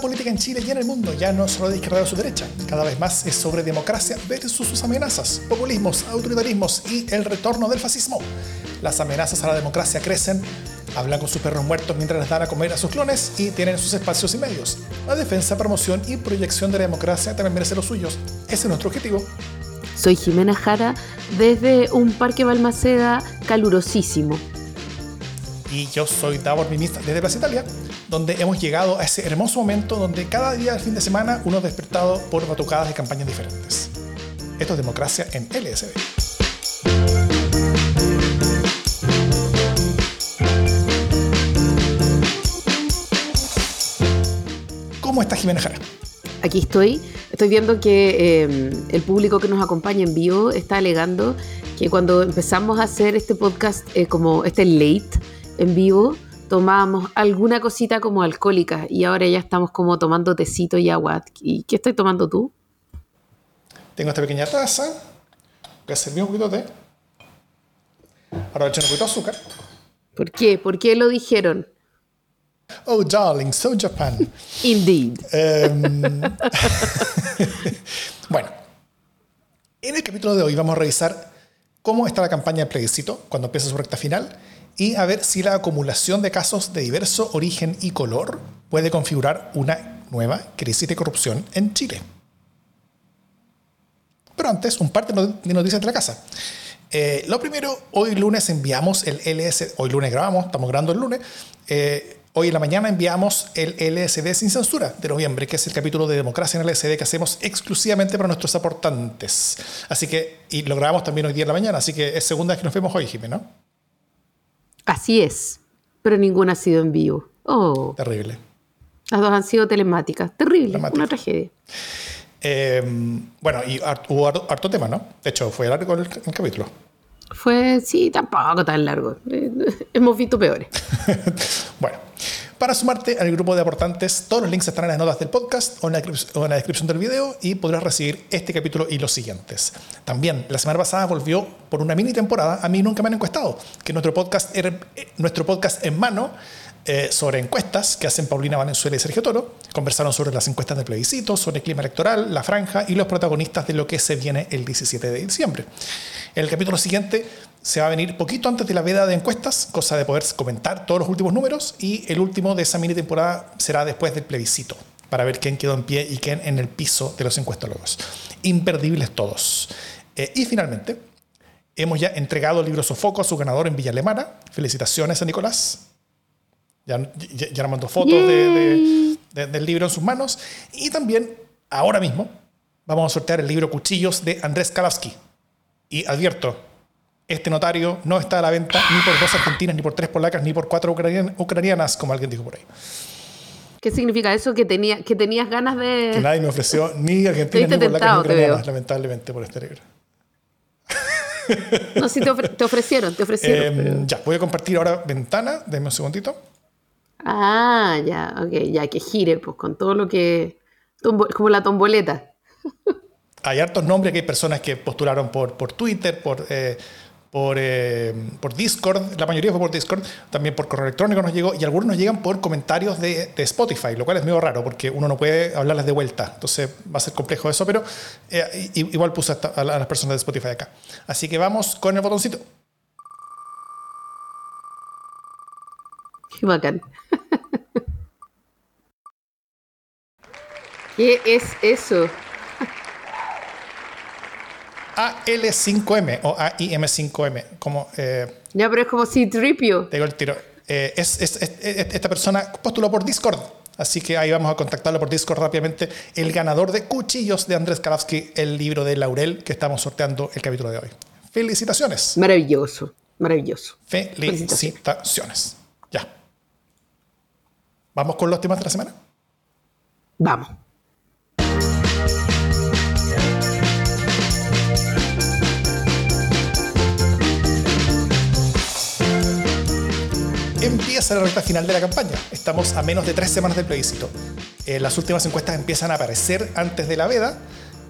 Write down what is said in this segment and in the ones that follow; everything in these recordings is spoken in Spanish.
la política en Chile y en el mundo ya no es solo de izquierda o su derecha, cada vez más es sobre democracia versus sus amenazas, populismos, autoritarismos y el retorno del fascismo. Las amenazas a la democracia crecen, hablan con sus perros muertos mientras les dan a comer a sus clones y tienen sus espacios y medios. La defensa, promoción y proyección de la democracia también merece los suyos. Ese es nuestro objetivo. Soy Jimena Jara desde un parque Balmaceda calurosísimo. Y yo soy Davor Mimista desde Plaza Italia, donde hemos llegado a ese hermoso momento donde cada día del fin de semana uno es despertado por batucadas de campañas diferentes. Esto es democracia en LSD. ¿Cómo está Jimena Jara? Aquí estoy. Estoy viendo que eh, el público que nos acompaña en vivo está alegando que cuando empezamos a hacer este podcast, eh, como este late en vivo, tomábamos alguna cosita como alcohólica y ahora ya estamos como tomando tecito y agua. ¿Y qué estoy tomando tú? Tengo esta pequeña taza, que servir un poquito de té. Ahora le echo un poquito de azúcar. ¿Por qué? ¿Por qué lo dijeron? Oh, darling, so Japan. Indeed. Em, bueno, en el capítulo de hoy vamos a revisar cómo está la campaña de plebiscito cuando empieza su recta final y a ver si la acumulación de casos de diverso origen y color puede configurar una nueva crisis de corrupción en Chile. Pero antes, un par de noticias de la casa. Eh, lo primero, hoy lunes enviamos el LS, hoy lunes grabamos, estamos grabando el lunes, eh, Hoy en la mañana enviamos el LSD sin censura de noviembre, que es el capítulo de democracia en LSD que hacemos exclusivamente para nuestros aportantes. Así que, y lo grabamos también hoy día en la mañana, así que es segunda vez que nos vemos hoy, Jimé, ¿no? Así es, pero ninguna ha sido en vivo. Oh. Terrible. Las dos han sido telemáticas. Terrible, una tragedia. Eh, bueno, y hubo harto, tema, ¿no? De hecho, fue largo el capítulo. Fue, sí, tampoco tan largo. Hemos visto peores. bueno, para sumarte al grupo de aportantes, todos los links están en las notas del podcast o en, la, descripción del video y podrás recibir este capítulo y los siguientes. También, la semana pasada volvió por una mini temporada, a mí nunca me han encuestado, que nuestro podcast, eh, nuestro podcast en mano eh, sobre encuestas que hacen Paulina Valenzuela y Sergio Toro. Conversaron sobre las encuestas de plebiscito, sobre el clima electoral, la franja y los protagonistas de lo que se viene el 17 de diciembre. El capítulo siguiente se va a venir poquito antes de la veda de encuestas, cosa de poder comentar todos los últimos números, y el último de esa mini temporada será después del plebiscito, para ver quién quedó en pie y quién en el piso de los encuestólogos. Imperdibles todos. Eh, y finalmente, hemos ya entregado el libro Sofoco a su ganador en Villa Alemana. Felicitaciones a Nicolás. Ya, ya, nos mandó fotos del libro en sus manos. Y también, ahora mismo, vamos a sortear el libro Cuchillos de Andrés Kalavsky. Y advierto, este notario no está a la venta ni por dos argentinas, ni por tres polacas, ni por cuatro ucranianas, como alguien dijo por ahí. ¿Qué significa eso? Que, tenía, que tenías ganas de... Que nadie me ofreció ni argentinas, ni polacas, ni ucranianas, lamentablemente, por este libro. No, sí, te, ofrecieron, te ofrecieron. Em, ya, voy a compartir ahora ventana, denme un segundito. Ah, ya, ok, ya que gire, pues con todo lo que. como la tomboleta. Hay hartos nombres, que hay personas que postularon por, por Twitter, por, eh, por, eh, por, Discord, la mayoría fue por Discord, también por correo electrónico nos llegó, y algunos nos llegan por comentarios de, Spotify, lo cual es medio raro, porque uno no puede hablarles de vuelta, entonces va a ser complejo eso, pero eh, igual puse a, las personas de Spotify acá. Así que vamos con el botoncito. Qué bacán. ¿Qué es eso? AL5M o AIM5M. Como, eh, ya, pero es como si tripio. Tengo el tiro. Eh, es, esta persona postuló por Discord. Así que ahí vamos a contactarlo por Discord rápidamente. El ganador de Cuchillos de Andrés Kalavsky, el libro de Laurel que estamos sorteando el capítulo de hoy. Felicitaciones. Maravilloso, maravilloso. Felicitaciones. Ya. ¿Vamos con los temas de la semana? Vamos. Empieza la recta final de la campaña. Estamos a menos de tres semanas del plebiscito. Eh, las últimas encuestas empiezan a aparecer antes de la veda.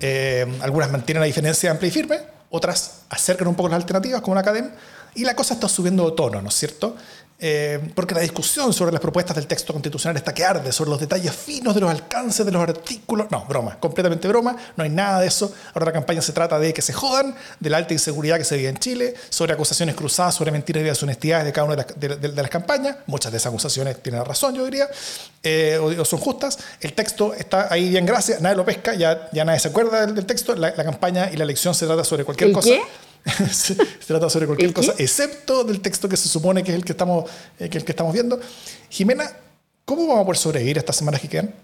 Eh, algunas mantienen la diferencia amplia y firme, otras acercan un poco las alternativas, como la academia. Y la cosa está subiendo de tono, ¿no es cierto? Eh, porque la discusión sobre las propuestas del texto constitucional está que arde, sobre los detalles finos de los alcances de los artículos. No, broma, completamente broma, no hay nada de eso. Ahora la campaña se trata de que se jodan, de la alta inseguridad que se vive en Chile, sobre acusaciones cruzadas, sobre mentiras y deshonestidades de cada una de las, campañas. Muchas de esas acusaciones tienen razón, yo diría, eh, o, son justas. El texto está ahí bien, gracias, nadie lo pesca, ya, ya nadie se acuerda del, texto. La, campaña y la elección se trata sobre cualquier cosa. se trata sobre cualquier cosa, excepto del texto que se supone que es el que estamos, eh, que el que estamos viendo. Jimena, ¿cómo vamos a poder sobrevivir estas semanas que quedan?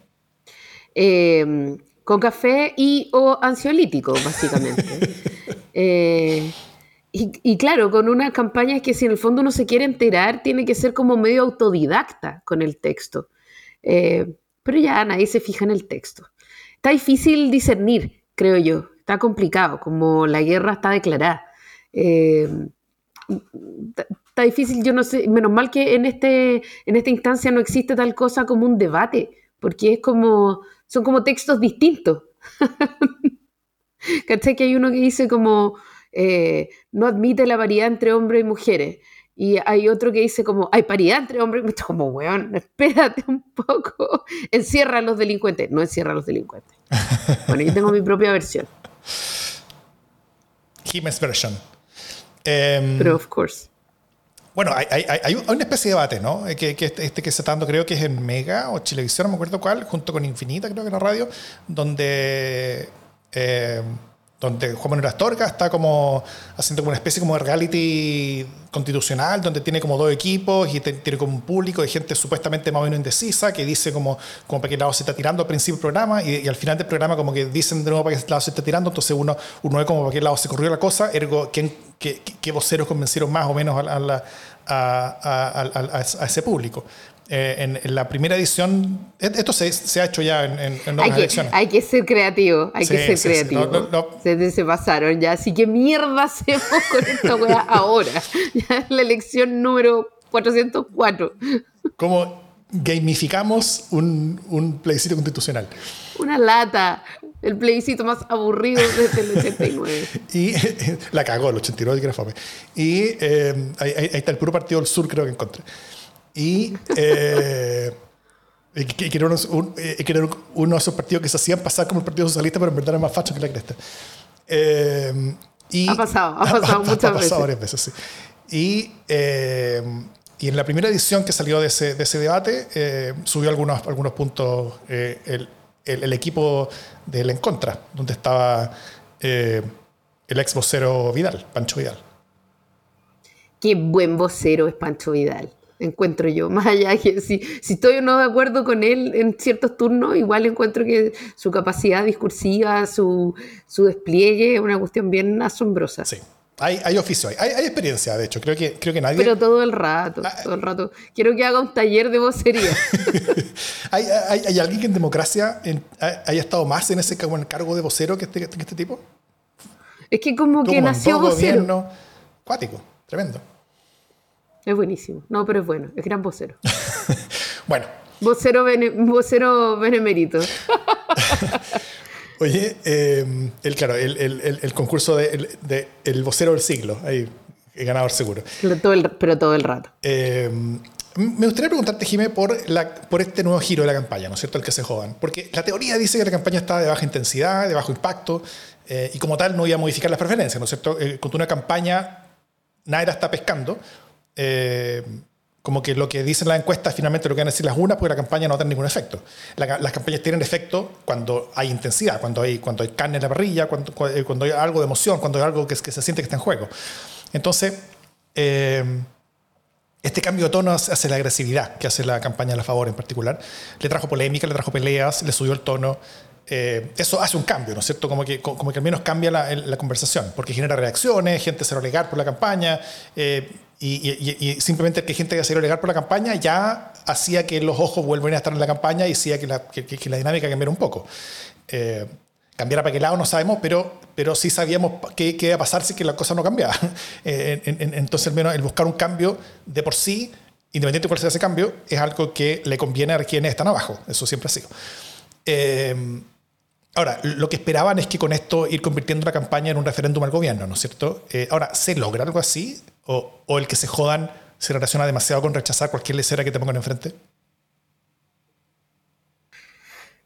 Em, con café y o ansiolítico, básicamente. Eh, y, claro, con una campaña que si en el fondo uno se quiere enterar, tiene que ser como medio autodidacta con el texto. Eh, pero ya nadie se fija en el texto. Está difícil discernir, creo yo. Está complicado, como la guerra está declarada. Eh, está difícil, yo no sé, menos mal que en, este, en esta instancia no existe tal cosa como un debate, porque es como, son como textos distintos. ¿Cachai? Que hay uno que dice como, eh, no admite la variedad entre hombres y mujeres. Y hay otro que dice como, hay paridad entre hombres y mujeres. Como, weón, espérate un poco. Encierra a los delincuentes. No encierra a los delincuentes. Bueno, yo tengo mi propia versión. Jiménez version. Em, Pero, of course. Bueno, hay, hay, hay, una especie de debate, ¿no? Eh, que, que este, este, que se está dando, creo que es en Mega o Chilevisión, no me acuerdo cuál, junto con Infinita, creo que en la radio, donde eh, donde Juan Manuel Astorga está como haciendo como una especie como de reality constitucional, donde tiene como dos equipos y tiene como un público de gente supuestamente más o menos indecisa, que dice como, como para qué lado se está tirando al principio del programa y, al final del programa como que dicen de nuevo para qué lado se está tirando, entonces uno, uno ve como para qué lado se corrió la cosa, ergo, ¿quién, qué, voceros convencieron más o menos a, a, a ese público. Eh, en, la primera edición, e-, esto se, se ha hecho ya en, en, hay que, Hay que ser creativo, hay que ser creativo. se, se, pasaron ya, así que mierda hacemos con esta weá ahora. Ya es la elección número 404. ¿Cómo gamificamos un, un plebiscito constitucional? Una lata. El plebiscito más aburrido desde el 89. y la cagó el 89, que era fome. Y eh, ahí, ahí, está el puro partido del sur, creo que encontré. Y eh, que, era eh, uno, de esos partidos que se hacían pasar como el Partido Socialista, pero en verdad era más facho que la cresta. Eh, y, ha pasado, ha pasado muchas veces. Ha pasado varias veces, sí. Y, eh, y, en la primera edición que salió de ese, de ese debate, subió algunos, algunos puntos el, el, equipo del En Contra, donde estaba el ex vocero Vidal, Pancho Vidal. Qué buen vocero es Pancho Vidal encuentro yo. Más allá que si, si estoy o no de acuerdo con él en ciertos turnos, igual encuentro que su capacidad discursiva, su, su despliegue es una cuestión bien asombrosa. Sí. Hay, hay oficio, hay, hay, experiencia, de hecho. Creo que, creo que nadie. Pero todo el rato, ah, todo el rato. Quiero que haga un taller de vocería. ¿Hay, hay, alguien que en democracia haya estado más en ese cargo de vocero que este, este tipo? Es que como que nació vocero. Cuático, tremendo. Es buenísimo. No, pero es bueno. Es gran vocero. bueno. Vocero, vocero benemérito. Oye, em, el, claro, el, el, el concurso de, de, el vocero del siglo. Ahí, ganador seguro. Pero todo el, pero todo el rato. Em, me gustaría preguntarte, Jimé, por, la, por este nuevo giro de la campaña, ¿no es cierto? El que se jodan. Porque la teoría dice que la campaña está de baja intensidad, de bajo impacto, eh, y como tal no iba a modificar las preferencias, ¿no es cierto? Eh, con una campaña, nadie la está pescando, eh, como que lo que dicen las encuestas finalmente lo que van a decir las unas, porque la campaña no tiene ningún efecto. las campañas tienen efecto cuando hay intensidad, cuando hay, cuando hay carne en la parrilla, cuando, eh, cuando hay algo de emoción, cuando hay algo que, que se siente que está en juego. Entonces, eh, este cambio de tono hace la agresividad que hace la campaña a la favor en particular. Le trajo polémica, le trajo peleas, le subió el tono. eso hace un cambio, ¿no es cierto? Como que, como que al menos cambia la, la conversación, porque genera reacciones, gente se relegar por la campaña, y, simplemente que gente haya salido legal por la campaña ya hacía que los ojos vuelvan a estar en la campaña y hacía que la, que, la dinámica cambiara un poco. Eh, cambiara para qué lado no sabemos, pero, pero sí sabíamos qué, qué iba a pasar si que la cosa no cambiaba. Eh, entonces, al menos el buscar un cambio de por sí, independiente de cuál sea ese cambio, es algo que le conviene a quienes están abajo. Eso siempre ha sido. Eh, ahora, lo que esperaban es que con esto ir convirtiendo la campaña en un referéndum al gobierno, ¿no es cierto? ahora, ¿se logra algo así? O, el que se jodan se relaciona demasiado con rechazar cualquier lecera que te pongan enfrente?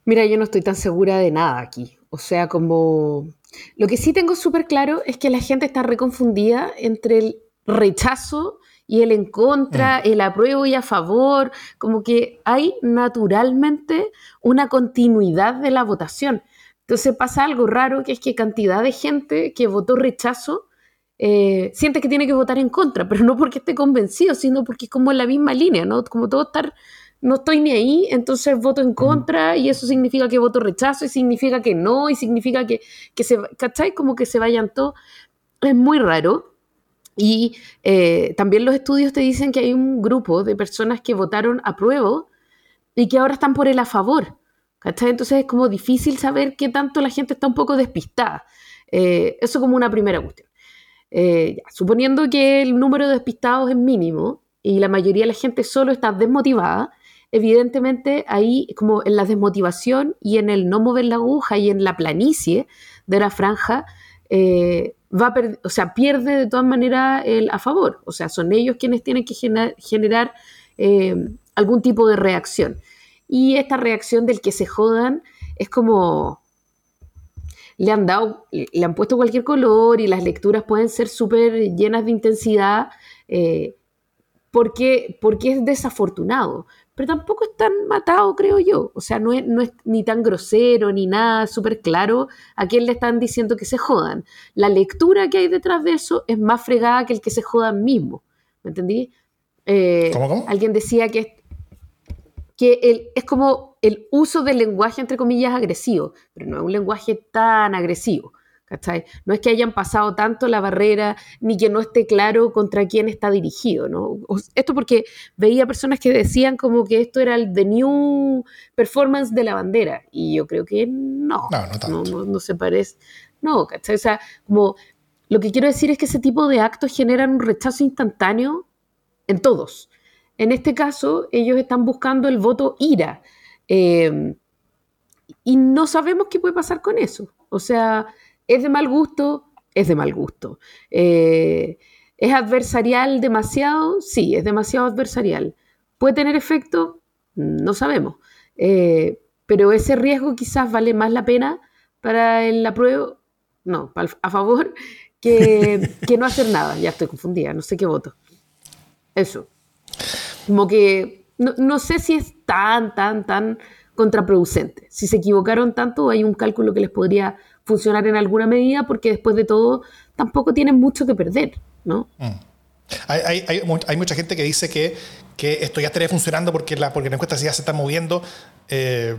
Mira, yo no estoy tan segura de nada aquí. O sea, como... Lo que sí tengo súper claro es que la gente está reconfundida entre el rechazo y el en contra, mm. el apruebo y a favor, como que hay naturalmente una continuidad de la votación. Entonces pasa algo raro, que es que cantidad de gente que votó rechazo eh, siente que tiene que votar en contra, pero no porque esté convencido, sino porque es como en la misma línea, ¿no? Como todo estar, no estoy ni ahí, entonces voto en contra y eso significa que voto rechazo y significa que no y significa que, que se, ¿cachai? Como que se vayan todos. Es muy raro. Y eh, también los estudios te dicen que hay un grupo de personas que votaron a prueba y que ahora están por el a favor. Entonces es como difícil saber qué tanto la gente está un poco despistada. Eh, eso como una primera cuestión. Eh, suponiendo que el número de despistados es mínimo y la mayoría de la gente solo está desmotivada, evidentemente ahí como en la desmotivación y en el no mover la aguja y en la planicie de la franja, va o sea, pierde de todas maneras el a favor. O sea, son ellos quienes tienen que generar eh, algún tipo de reacción. Y esta reacción del que se jodan es como le han dado, le han puesto cualquier color y las lecturas pueden ser súper llenas de intensidad eh, porque, porque es desafortunado pero tampoco es tan matado, creo yo. O sea, no es, no es ni tan grosero ni nada súper claro a quién le están diciendo que se jodan. La lectura que hay detrás de eso es más fregada que el que se jodan mismo. ¿Me entendí? Eh, ¿Cómo, Alguien decía que, que el, es como el uso del lenguaje, entre comillas, agresivo, pero no es un lenguaje tan agresivo. No es que hayan pasado tanto la barrera ni que no esté claro contra quién está dirigido, ¿no? Esto porque veía personas que decían como que esto era el the new performance de la bandera y yo creo que no, no, no, no, se parece, no, ¿cachai? O sea, como lo que quiero decir es que ese tipo de actos generan un rechazo instantáneo en todos. En este caso, ellos están buscando el voto ira. Eh, y no sabemos qué puede pasar con eso. O sea, ¿Es de mal gusto? Es de mal gusto. Eh, ¿Es adversarial demasiado? Sí, es demasiado adversarial. ¿Puede tener efecto? No sabemos. Eh, pero ese riesgo quizás vale más la pena para el apruebo, no, a favor, que, que no hacer nada. Ya estoy confundida, no sé qué voto. Eso. Como que no, no, sé si es tan, tan, tan contraproducente. Si se equivocaron tanto, hay un cálculo que les podría funcionar en alguna medida porque después de todo tampoco tienen mucho que perder, ¿no? Mm. Hay, hay, hay, mucha gente que dice que, que, esto ya estaría funcionando porque la, porque la encuesta ya se está moviendo. Eh,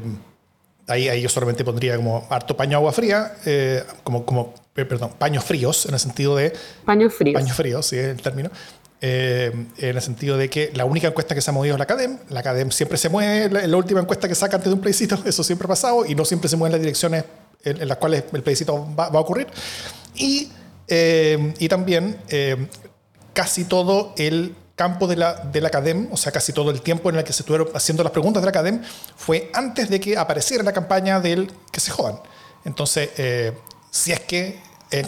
ahí, ahí, yo solamente pondría como harto paño agua fría, eh, como, como, eh, perdón, paños fríos, en el sentido de... Paños fríos. Paños fríos, sí, es el término. En el sentido de que la única encuesta que se ha movido es la CADEM. La CADEM siempre se mueve, la, la última encuesta que saca antes de un plebiscito, eso siempre ha pasado, y no siempre se mueven las direcciones en, las cuales el plebiscito va, a ocurrir. Y, eh, y también eh, casi todo el campo de la, de la CADEM, o sea, casi todo el tiempo en el que se estuvieron haciendo las preguntas de la CADEM, fue antes de que apareciera la campaña del que se jodan. Entonces, eh, si es que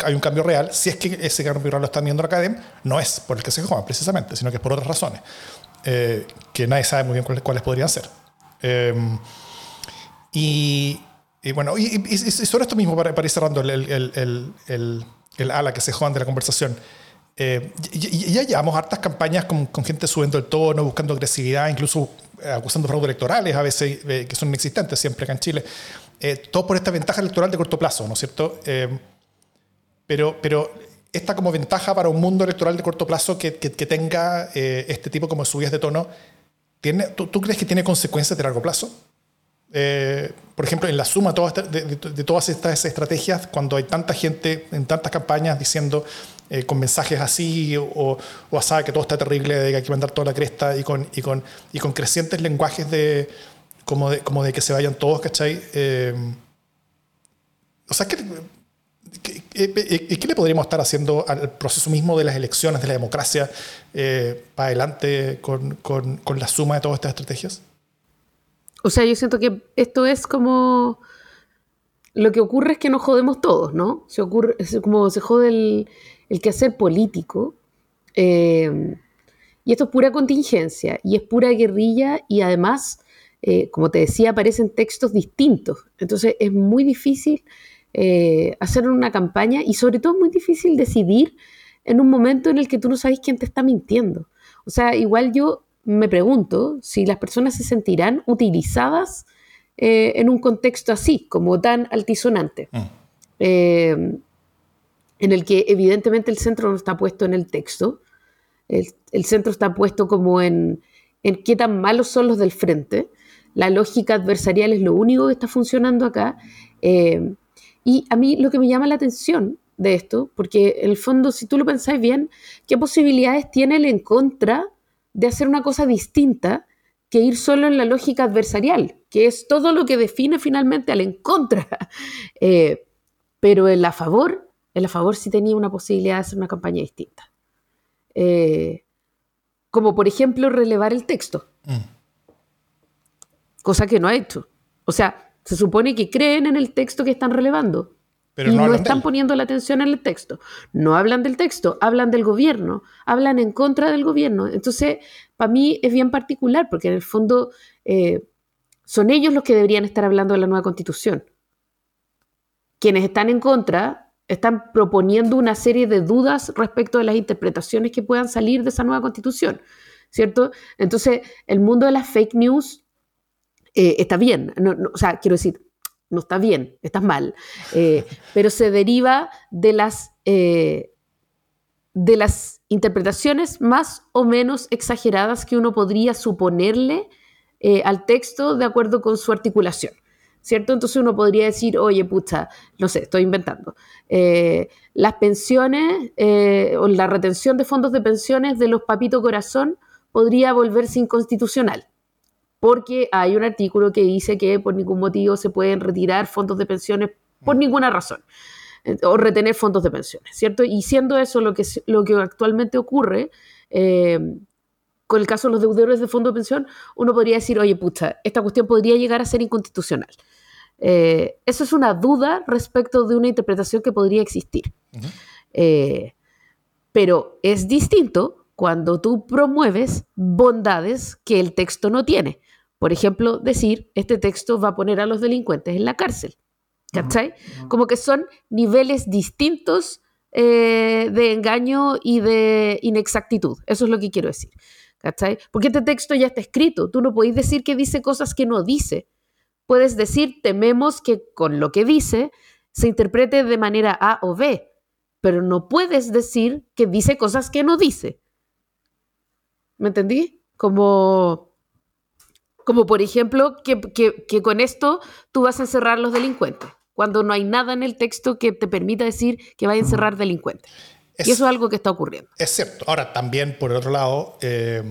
hay un cambio real, si es que ese cambio real lo está viendo la CADEM, no es por el que se jodan precisamente, sino que es por otras razones, que nadie sabe muy bien cuáles, cuáles podrían ser. y, y bueno, y, sobre esto mismo, para, para ir cerrando el, el, el, el, ala que se jodan de la conversación, eh, ya, llevamos hartas campañas con, con, gente subiendo el tono, buscando agresividad, incluso eh, acusando fraude electorales a veces, eh, que son inexistentes siempre acá en Chile. todo por esta ventaja electoral de corto plazo, ¿no es cierto? Pero, pero esta como ventaja para un mundo electoral de corto plazo que, que, tenga este tipo como subidas de tono, ¿tiene, tú, ¿tú crees que tiene consecuencias de largo plazo? Eh, por ejemplo, en la suma de, todas estas estrategias, cuando hay tanta gente en tantas campañas diciendo eh, con mensajes así o, o así que todo está terrible, de que hay que mandar toda la cresta y con, y con, y con crecientes lenguajes de como, de como de que se vayan todos, ¿cachai? Eh, o sea, ¿qué, qué, le podríamos estar haciendo al proceso mismo de las elecciones, de la democracia, para adelante con, la suma de todas estas estrategias? O sea, yo siento que esto es como... Lo que ocurre es que nos jodemos todos, ¿no? Se ocurre, es como se jode el, el quehacer político. Eh, Y esto es pura contingencia y es pura guerrilla y además, eh, como te decía, aparecen textos distintos. Entonces es muy difícil eh, hacer una campaña y sobre todo es muy difícil decidir en un momento en el que tú no sabes quién te está mintiendo. O sea, igual yo me pregunto si las personas se sentirán utilizadas eh, en un contexto así, como tan altisonante, mm. en el que evidentemente el centro no está puesto en el texto, el, centro está puesto como en, en, qué tan malos son los del frente. La lógica adversarial es lo único que está funcionando acá. Eh, y a mí lo que me llama la atención de esto, porque en el fondo, si tú lo pensáis bien, ¿qué posibilidades tiene el en contra de hacer una cosa distinta que ir solo en la lógica adversarial, que es todo lo que define finalmente al en contra? Eh, pero en la favor, en la favor sí tenía una posibilidad de hacer una campaña distinta. Eh, como por ejemplo relevar el texto, mm. cosa que no ha hecho. O sea, se supone que creen en el texto que están relevando. Pero y no, están poniendo la atención en el texto. No hablan del texto, hablan del gobierno, hablan en contra del gobierno. Entonces, para mí es bien particular, porque en el fondo eh, son ellos los que deberían estar hablando de la nueva constitución. Quienes están en contra están proponiendo una serie de dudas respecto de las interpretaciones que puedan salir de esa nueva constitución, ¿cierto? Entonces, el mundo de las fake news eh, está bien, o sea, quiero decir, no está bien, está mal, eh, pero se deriva de las, eh, de las interpretaciones más o menos exageradas que uno podría suponerle al texto de acuerdo con su articulación. ¿cierto? Entonces uno podría decir, oye, pucha, no sé, estoy inventando. Las pensiones o la retención de fondos de pensiones de los papito corazón podría volverse inconstitucional, porque hay un artículo que dice que por ningún motivo se pueden retirar fondos de pensiones por ninguna razón eh, o retener fondos de pensiones, ¿cierto? Y siendo eso lo que, lo que actualmente ocurre, con el caso de los deudores de fondo de pensión, uno podría decir, oye, pucha, esta cuestión podría llegar a ser inconstitucional. Eh, eso es una duda respecto de una interpretación que podría existir. Eh, pero es distinto cuando tú promueves bondades que el texto no tiene. Por ejemplo, decir, este texto va a poner a los delincuentes en la cárcel. ¿Cachai? Como que son niveles distintos eh, de engaño y de inexactitud. Eso es lo que quiero decir. ¿Cachai? Porque este texto ya está escrito. Tú no podéis decir que dice cosas que no dice. Puedes decir, tememos que con lo que dice se interprete de manera A o B, pero no puedes decir que dice cosas que no dice. ¿Me entendí? Como, como por ejemplo, que, con esto tú vas a encerrar los delincuentes, cuando no hay nada en el texto que te permita decir que va a encerrar delincuentes y eso es algo que está ocurriendo. Es cierto. Ahora, también, por el otro lado, eh,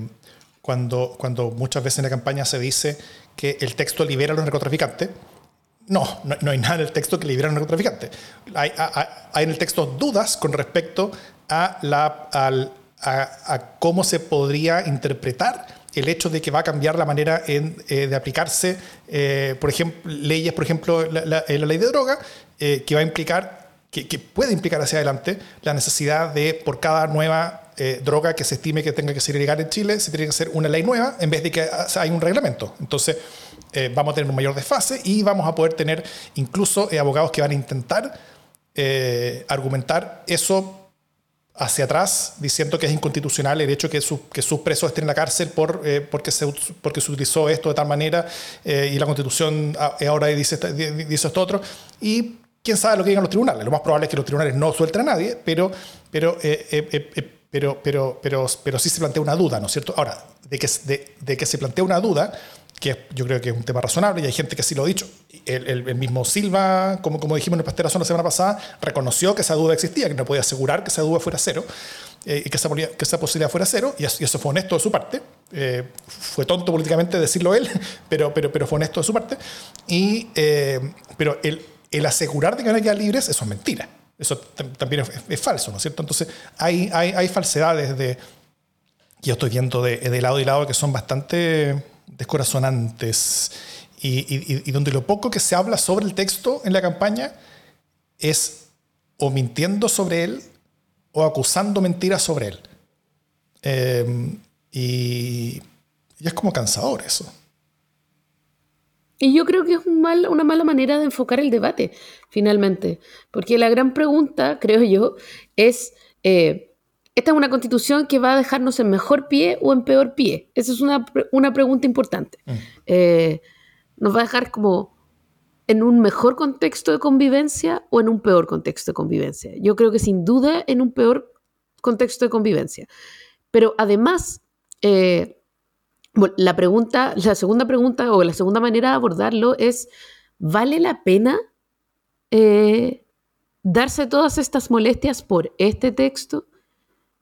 cuando, cuando muchas veces en la campaña se dice que el texto libera a los narcotraficantes, no, no, hay nada en el texto que libera a los narcotraficantes. Hay, hay, en el texto dudas con respecto a, la, a, cómo se podría interpretar el hecho de que va a cambiar la manera en, eh, de aplicarse, eh, por ejemplo, leyes, por ejemplo, la, la, ley de droga, que va a implicar que, puede implicar hacia adelante la necesidad de, por cada nueva eh, droga que se estime que tenga que ser ilegal en Chile, se tiene que hacer una ley nueva en vez de que hay un reglamento. Entonces, eh, vamos a tener un mayor desfase y vamos a poder tener incluso eh, abogados que van a intentar argumentar eso hacia atrás, diciendo que es inconstitucional el hecho que, que sus presos estén en la cárcel por, porque, se, porque utilizó esto de tal manera y la constitución ahora dice, esto otro. Y quién sabe lo que digan los tribunales. Lo más probable es que los tribunales no suelten a nadie, pero, pero, eh, eh, eh, pero, pero, pero, pero, sí se plantea una duda, ¿no es cierto? Ahora, de que, de, que se plantea una duda, que yo creo que es un tema razonable y hay gente que sí lo ha dicho. El, el, mismo Silva, como, como dijimos en el pastelazo la semana pasada, reconoció que esa duda existía, que no podía asegurar que esa duda fuera cero y que esa, que esa posibilidad fuera cero, y eso, fue honesto de su parte. fue tonto políticamente decirlo él, pero, pero, pero fue honesto de su parte. Y, pero el, el asegurar de que van a quedar libres, eso es mentira. Eso también es, falso, ¿no es cierto? Entonces, hay, hay, falsedades de, yo estoy viendo de, lado y lado que son bastante descorazonantes y, donde lo poco que se habla sobre el texto en la campaña es o mintiendo sobre él o acusando mentiras sobre él. Eh, Y, y es como cansador eso. Y yo creo que es una mala manera de enfocar el debate, finalmente. Porque la gran pregunta, creo yo, es, eh, ¿esta es una constitución que va a dejarnos en mejor pie o en peor pie? Esa es una, una pregunta importante. Mm. Eh, ¿Nos va a dejar como en un mejor contexto de convivencia o en un peor contexto de convivencia? Yo creo que sin duda en un peor contexto de convivencia. Pero además... Eh, la pregunta, la segunda pregunta o la segunda manera de abordarlo es, ¿vale la pena eh, darse todas estas molestias por este texto?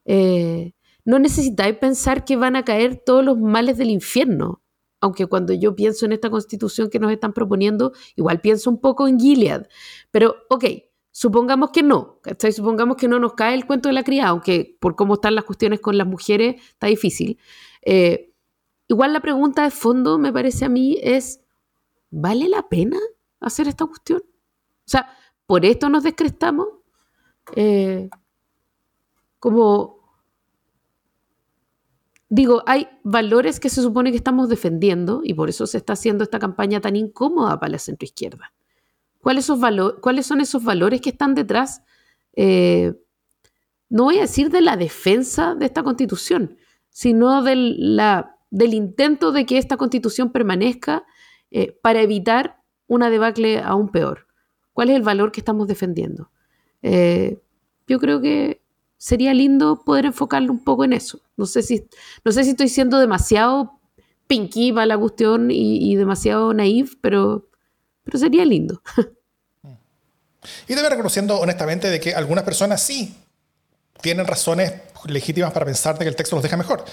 Eh, no necesitáis pensar que van a caer todos los males del infierno, aunque cuando yo pienso en esta constitución que nos están proponiendo, igual pienso un poco en Gilead. Pero, ok, supongamos que no, Supongamos que no nos cae el cuento de la cría, aunque por cómo están las cuestiones con las mujeres está difícil. Eh, Igual la pregunta de fondo, me parece a mí, es, ¿vale la pena hacer esta cuestión? O sea, ¿por esto nos descrestamos? Eh, como, digo, hay valores que se supone que estamos defendiendo y por eso se está haciendo esta campaña tan incómoda para la centroizquierda. ¿Cuáles, ¿Cuáles son esos valores que están detrás? Eh, no voy a decir de la defensa de esta constitución, sino del intento de que esta constitución permanezca eh, para evitar una debacle aún peor. ¿Cuál es el valor que estamos defendiendo? Eh, yo creo que sería lindo poder enfocarlo un poco en eso. No sé si, no sé si estoy siendo demasiado pinky para la cuestión y, demasiado naive, pero, pero sería lindo. Y debe reconociendo honestamente de que algunas personas sí tienen razones legítimas para pensar de que el texto los deja mejor.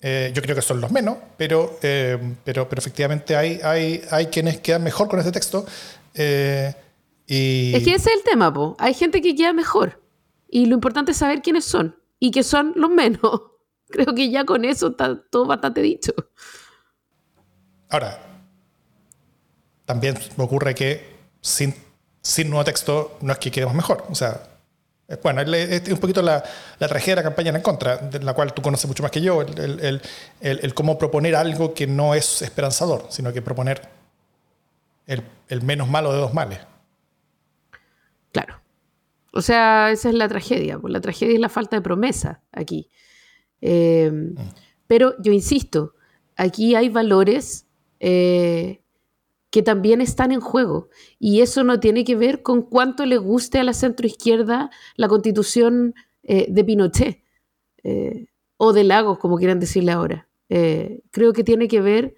Eh, yo creo que son los menos, pero, eh, pero, pero efectivamente hay, hay, hay quienes quedan mejor con este texto. Eh, y... Es que ese es el tema, po. hay gente que queda mejor. Y lo importante es saber quiénes son y que son los menos. Creo que ya con eso está todo bastante dicho. Ahora, también ocurre que sin, sin nuevo texto no es que quedemos mejor. O sea, bueno, es un poquito la, tragedia de la campaña en contra, de la cual tú conoces mucho más que yo, el, cómo proponer algo que no es esperanzador, sino que proponer el, menos malo de dos males. O sea, esa es la tragedia. Pues la tragedia es la falta de promesa aquí. Eh, mm. Pero yo insisto, aquí hay valores eh, que también están en juego. Y eso no tiene que ver con cuánto le guste a la centroizquierda la constitución eh, de Pinochet eh, o de Lagos, como quieran decirle ahora. Creo que tiene que ver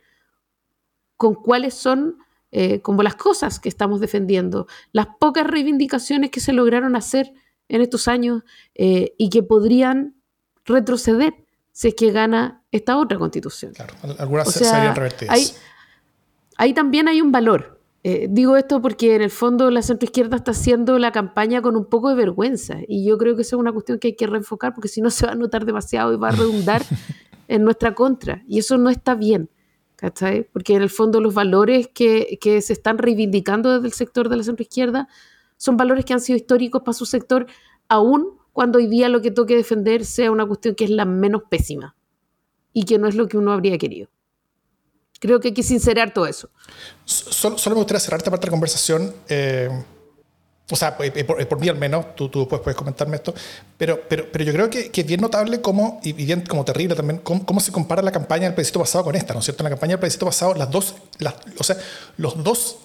con cuáles son como las cosas que estamos defendiendo, las pocas reivindicaciones que se lograron hacer en estos años y que podrían retroceder si es que gana esta otra constitución. Claro, algunas serían revertidas ahí también hay un valor. Eh, digo esto porque en el fondo la centroizquierda está haciendo la campaña con un poco de vergüenza y yo creo que esa es una cuestión que hay que reenfocar porque si no se va a notar demasiado y va a redundar en nuestra contra y eso no está bien. ¿Cachai? Porque en el fondo los valores que, que se están reivindicando desde el sector de la centroizquierda son valores que han sido históricos para su sector, aún cuando hoy día lo que toque defender sea una cuestión que es la menos pésima y que no es lo que uno habría querido. Creo que hay que sincerar todo eso. Solo, me gustaría cerrar esta parte de la conversación. Eh, o sea, por, mí al menos, tú, tú después puedes comentarme esto, pero, pero, pero yo creo que, que es bien notable cómo, y bien como terrible también, cómo, se compara la campaña del plebiscito pasado con esta, ¿no es cierto? En la campaña del plebiscito pasado, las dos, las, o sea, los dos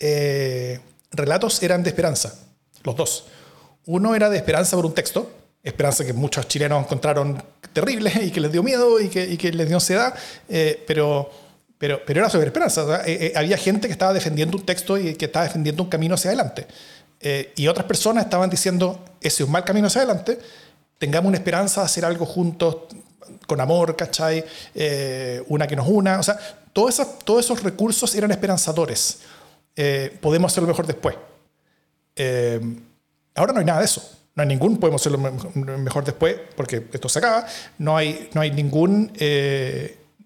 eh, relatos eran de esperanza, los dos. Uno era de esperanza por un texto, esperanza que muchos chilenos encontraron terrible y que les dio miedo y que, y que les dio ansiedad, eh, pero pero, pero era sobre esperanza. Eh, eh, había gente que estaba defendiendo un texto y que estaba defendiendo un camino hacia adelante. Eh, y otras personas estaban diciendo, ese es un mal camino hacia adelante, tengamos una esperanza de hacer algo juntos, con amor, ¿cachai? una que nos una. O sea, todos esos, todos esos recursos eran esperanzadores. podemos hacerlo mejor después. ahora no hay nada de eso. No hay ningún, podemos hacerlo mejor después, porque esto se acaba. No hay, no hay ningún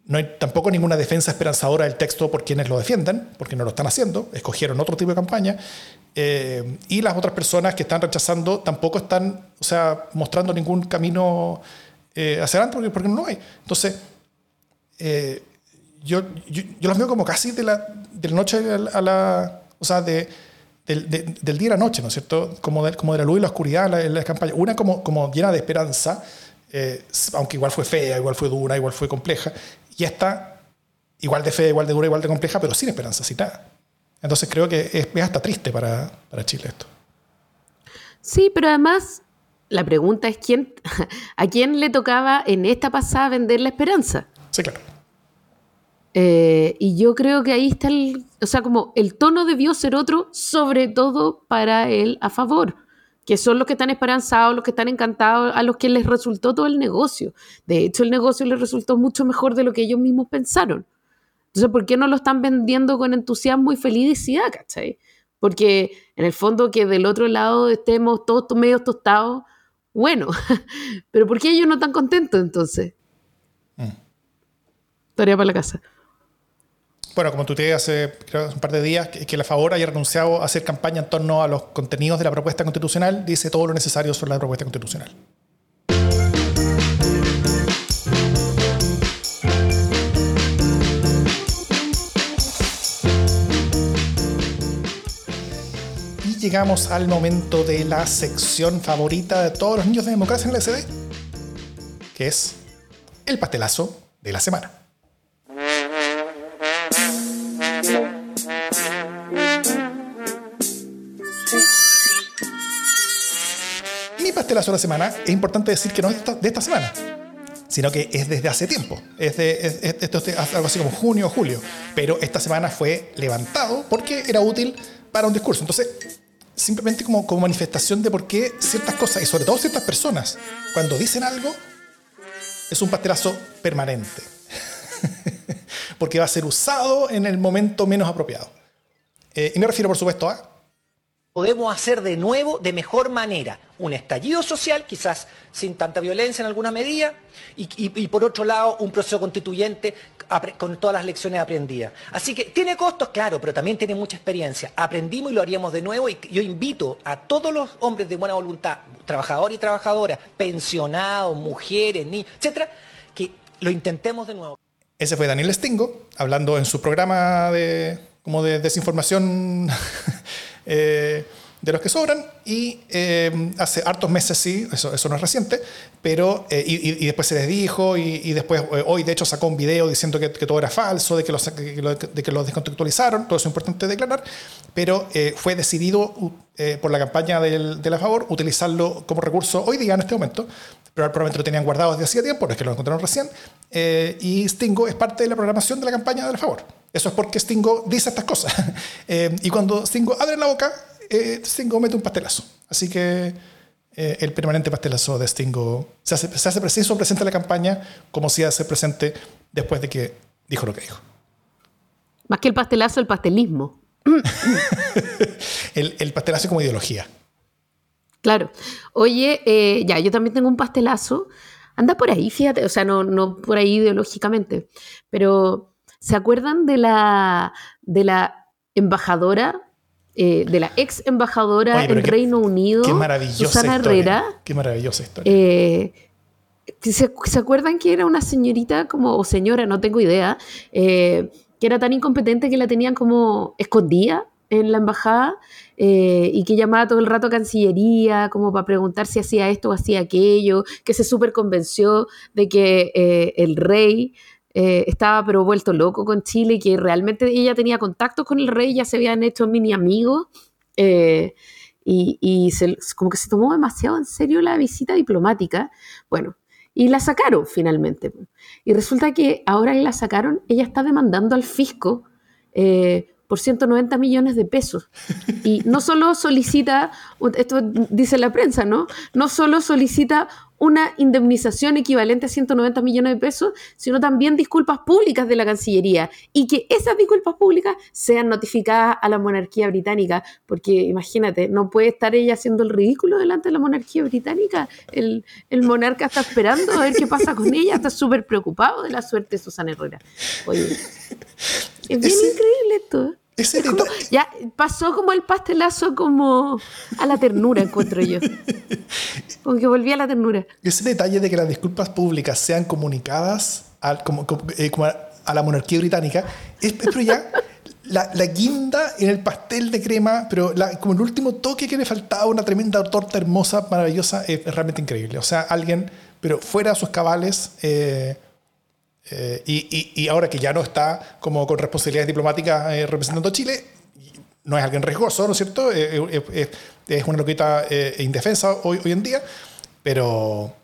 no hay tampoco ninguna defensa esperanzadora del texto por quienes lo defienden, porque no lo están haciendo, escogieron otro tipo de campaña. Eh, y las otras personas que están rechazando tampoco están o sea, mostrando ningún camino eh, hacia adelante porque, porque no lo hay. Entonces, eh, yo, yo, los veo como casi de la, de noche a la, o sea, de, del, día a la noche, ¿no es cierto? Como de, como de la luz y la oscuridad la, la campaña. Una como, como llena de esperanza, eh, aunque igual fue fea, igual fue dura, igual fue compleja. Y esta, igual de fea, igual de dura, igual de compleja, pero sin esperanza, sin nada. Entonces creo que es, es hasta triste para, para Chile esto. Sí, pero además la pregunta es quién, a quién le tocaba en esta pasada vender la esperanza. Sí, claro. Eh, y yo creo que ahí está el, o sea, como el tono debió ser otro, sobre todo para él a favor, que son los que están esperanzados, los que están encantados, a los que les resultó todo el negocio. De hecho, el negocio les resultó mucho mejor de lo que ellos mismos pensaron. Entonces, ¿por qué no lo están vendiendo con entusiasmo y felicidad, cachai? Porque en el fondo que del otro lado estemos todos medio tostados, bueno, pero ¿por qué ellos no están contentos entonces? Mm. Tarea para la casa. Bueno, como tú te hace un par de días, que, la favor haya renunciado a hacer campaña en torno a los contenidos de la propuesta constitucional, dice todo lo necesario sobre la propuesta constitucional. llegamos al momento de la sección favorita de todos los niños de democracia en el SD, que es el pastelazo de la semana. Pastelazo de la semana es importante decir que no es de esta semana, sino que es desde hace tiempo. Es, de, es, esto es algo así como junio o julio. Pero esta semana fue levantado porque era útil para un discurso. Entonces, simplemente como, como manifestación de por qué ciertas cosas, y sobre todo ciertas personas, cuando dicen algo, es un pastelazo permanente. Porque va a ser usado en el momento menos apropiado. Eh, y me refiero, por supuesto, a podemos hacer de nuevo de mejor manera. Un estallido social, quizás sin tanta violencia en alguna medida, y, por otro lado un proceso constituyente con todas las lecciones aprendidas. Así que tiene costos, claro, pero también tiene mucha experiencia. Aprendimos y lo haríamos de nuevo y yo invito a todos los hombres de buena voluntad, trabajadores y trabajadoras, pensionados, mujeres, niños, etcétera, que lo intentemos de nuevo. Ese fue Daniel Stingo, hablando en su programa de, como de desinformación eh, de los que sobran y eh, hace hartos meses sí, eso, eso no es reciente, pero eh, y, y, después se les dijo y, y después eh, hoy de hecho sacó un video diciendo que, que todo era falso, de que los, que lo, de que los descontextualizaron, todo eso es importante declarar, pero eh, fue decidido por la campaña del, de la favor utilizarlo como recurso hoy día en este momento, pero probablemente lo tenían guardado desde hacía tiempo, no es que lo encontraron recién, y Stingo es parte de la programación de la campaña de la favor. Eso es porque Stingo dice estas cosas. y cuando Stingo abre la boca, eh, Stingo mete un pastelazo. Así que eh, el permanente pastelazo de Stingo se hace, se hace preciso presente en la campaña como si hace presente después de que dijo lo que dijo. Más que el pastelazo, el pastelismo. el, el, pastelazo como ideología. Claro. Oye, eh, ya, yo también tengo un pastelazo. Anda por ahí, fíjate, o sea, no, no por ahí ideológicamente, pero ¿se acuerdan de la, de la embajadora eh, de la ex embajadora Oye, en qué, Reino Unido, qué Susana Herrera. Qué maravillosa historia. Eh, ¿se, ¿se, acuerdan que era una señorita como, o señora, no tengo idea, eh, que era tan incompetente que la tenían como escondida en la embajada y que llamaba todo el rato a Cancillería como para preguntar si hacía esto o hacía aquello, que se súper convenció de que el rey eh, estaba pero vuelto loco con Chile que realmente ella tenía contactos con el rey, ya se habían hecho mini amigos eh, y, y se, como que se tomó demasiado en serio la visita diplomática. Bueno, y la sacaron finalmente. Y resulta que ahora que la sacaron, ella está demandando al fisco eh, por 190 millones de pesos. Y no solo solicita, esto dice la prensa, ¿no? No solo solicita una indemnización equivalente a 190 millones de pesos, sino también disculpas públicas de la Cancillería y que esas disculpas públicas sean notificadas a la monarquía británica, porque imagínate, no puede estar ella haciendo el ridículo delante de la monarquía británica. El, el monarca está esperando a ver qué pasa con ella, está súper preocupado de la suerte de Susana Herrera. Oye, es bien increíble esto. Ese Como- ya pasó como el pastelazo como a la ternura, encuentro yo. Como que volví a la ternura. ese detalle de que las disculpas públicas sean comunicadas al- como, como- eh, como a, a la monarquía británica es, es pero ya la, la guinda en el pastel de crema, pero la- como el último toque que le faltaba, una tremenda torta hermosa, maravillosa, es, es realmente increíble. O sea, alguien, pero fuera de sus cabales. eh, eh, y, y- y ahora que ya no está como con responsabilidades diplomáticas eh, representando a Chile, no es alguien riesgoso, ¿no es cierto? Eh, eh, eh, es una loquita eh, indefensa hoy, hoy en día, pero,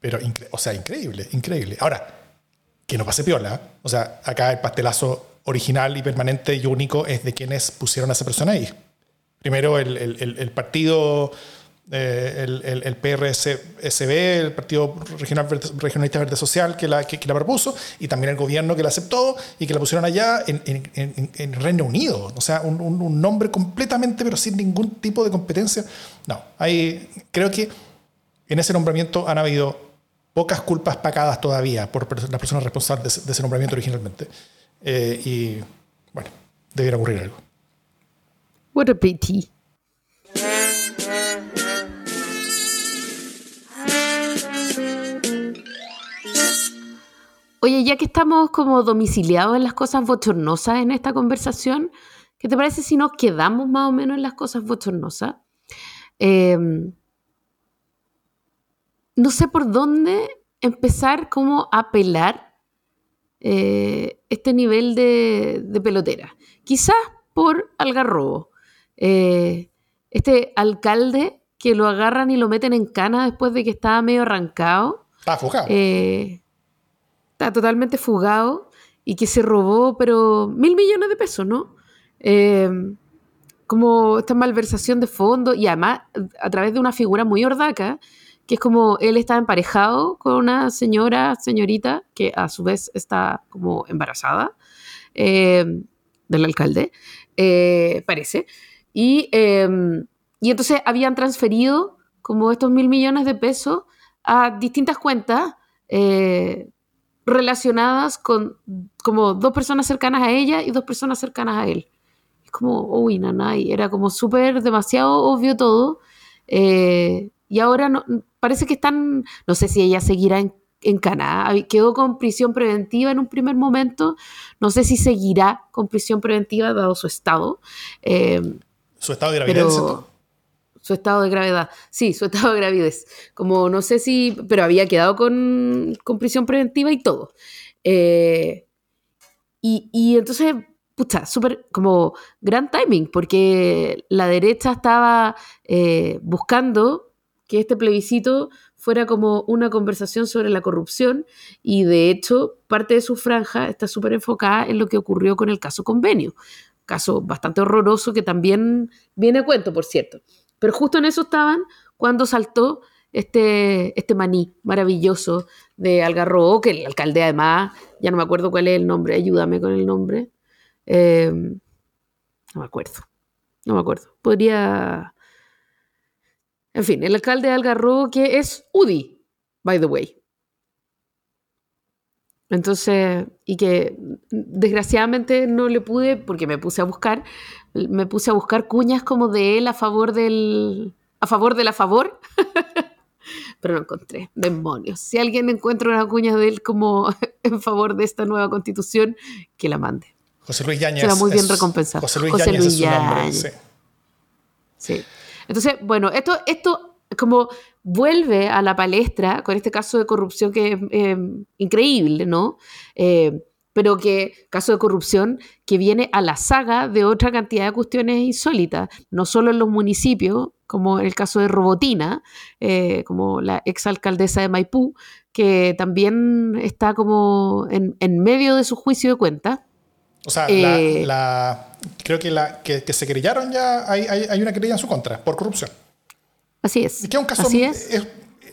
pero o sea, increíble, increíble. Ahora, que no pase piola, ¿eh? o sea, acá el pastelazo original y permanente y único es de quienes pusieron a esa persona ahí. Primero el- el- el partido, eh, el, el, el PRSB, el Partido Regional Verde- Regionalista Verde Social que la, que, que la propuso, y también el gobierno que la aceptó y que la pusieron allá en, en- en- en Reino Unido. O sea, un, un- un nombre completamente, pero sin ningún tipo de competencia. No, hay, creo que en ese nombramiento han habido pocas culpas pagadas todavía por las personas responsables de ese nombramiento originalmente. Eh, y bueno, debiera ocurrir algo. What a pity. Oye, ya que estamos como domiciliados en las cosas bochornosas en esta conversación, ¿qué te parece si nos quedamos más o menos en las cosas bochornosas? Eh, no sé por dónde empezar como a pelar eh, este nivel de, de pelotera. Quizás por Algarrobo. Eh, este alcalde que lo agarran y lo meten en cana después de que estaba medio arrancado. Está eh, está totalmente fugado y que se robó, pero mil millones de pesos, ¿no? Eh, como esta malversación de fondos y además a través de una figura muy ordaca, que es como él está emparejado con una señora, señorita, que a su vez está como embarazada eh, del alcalde, eh, parece. Y, eh, y entonces habían transferido como estos mil millones de pesos a distintas cuentas relacionadas con como dos personas cercanas a ella y dos personas cercanas a él. Es como, uy, nanay, era como súper demasiado obvio todo. eh, y ahora no, parece que están, no sé si ella seguirá en, en Canadá, quedó con prisión preventiva en un primer momento, no sé si seguirá con prisión preventiva dado su estado. eh, Su estado de pero ¿cierto? Su estado de gravedad, sí, su estado de gravidez. Como no sé si, pero había quedado con, con prisión preventiva y todo. Eh, y, y entonces, pucha, súper como gran timing, porque la derecha estaba eh, buscando que este plebiscito fuera como una conversación sobre la corrupción y de hecho parte de su franja está súper enfocada en lo que ocurrió con el caso convenio, caso bastante horroroso que también viene a cuento, por cierto. Pero justo en eso estaban cuando saltó este, este maní maravilloso de Algarrobo, que el alcalde además, ya no me acuerdo cuál es el nombre, ayúdame con el nombre. Eh, no me acuerdo, no me acuerdo. Podría... En fin, el alcalde de Algarrobo que es UDI, by the way. Entonces, y que desgraciadamente no le pude, porque me puse a buscar, me puse a buscar cuñas como de él a favor del, a favor de la favor, pero no encontré, demonios. Si alguien encuentra una cuña de él como en favor de esta nueva constitución, que la mande. José Luis Yáñez. Será muy bien es- recompensado. José Luis José Yáñez Luis es su nombre. Yáñez. sí. Sí. Entonces, bueno, esto, esto como vuelve a la palestra con este caso de corrupción que es eh, increíble, ¿no? Eh, pero que, caso de corrupción que viene a la saga de otra cantidad de cuestiones insólitas, no solo en los municipios, como el caso de Robotina, eh, como la exalcaldesa de Maipú, que también está como en, en medio de su juicio de cuenta. O sea, Eh, la, la- creo que, la, que, que se querellaron ya, hay, hay, hay una querella en su contra por corrupción. Así es. Y que es un caso, Así es. es,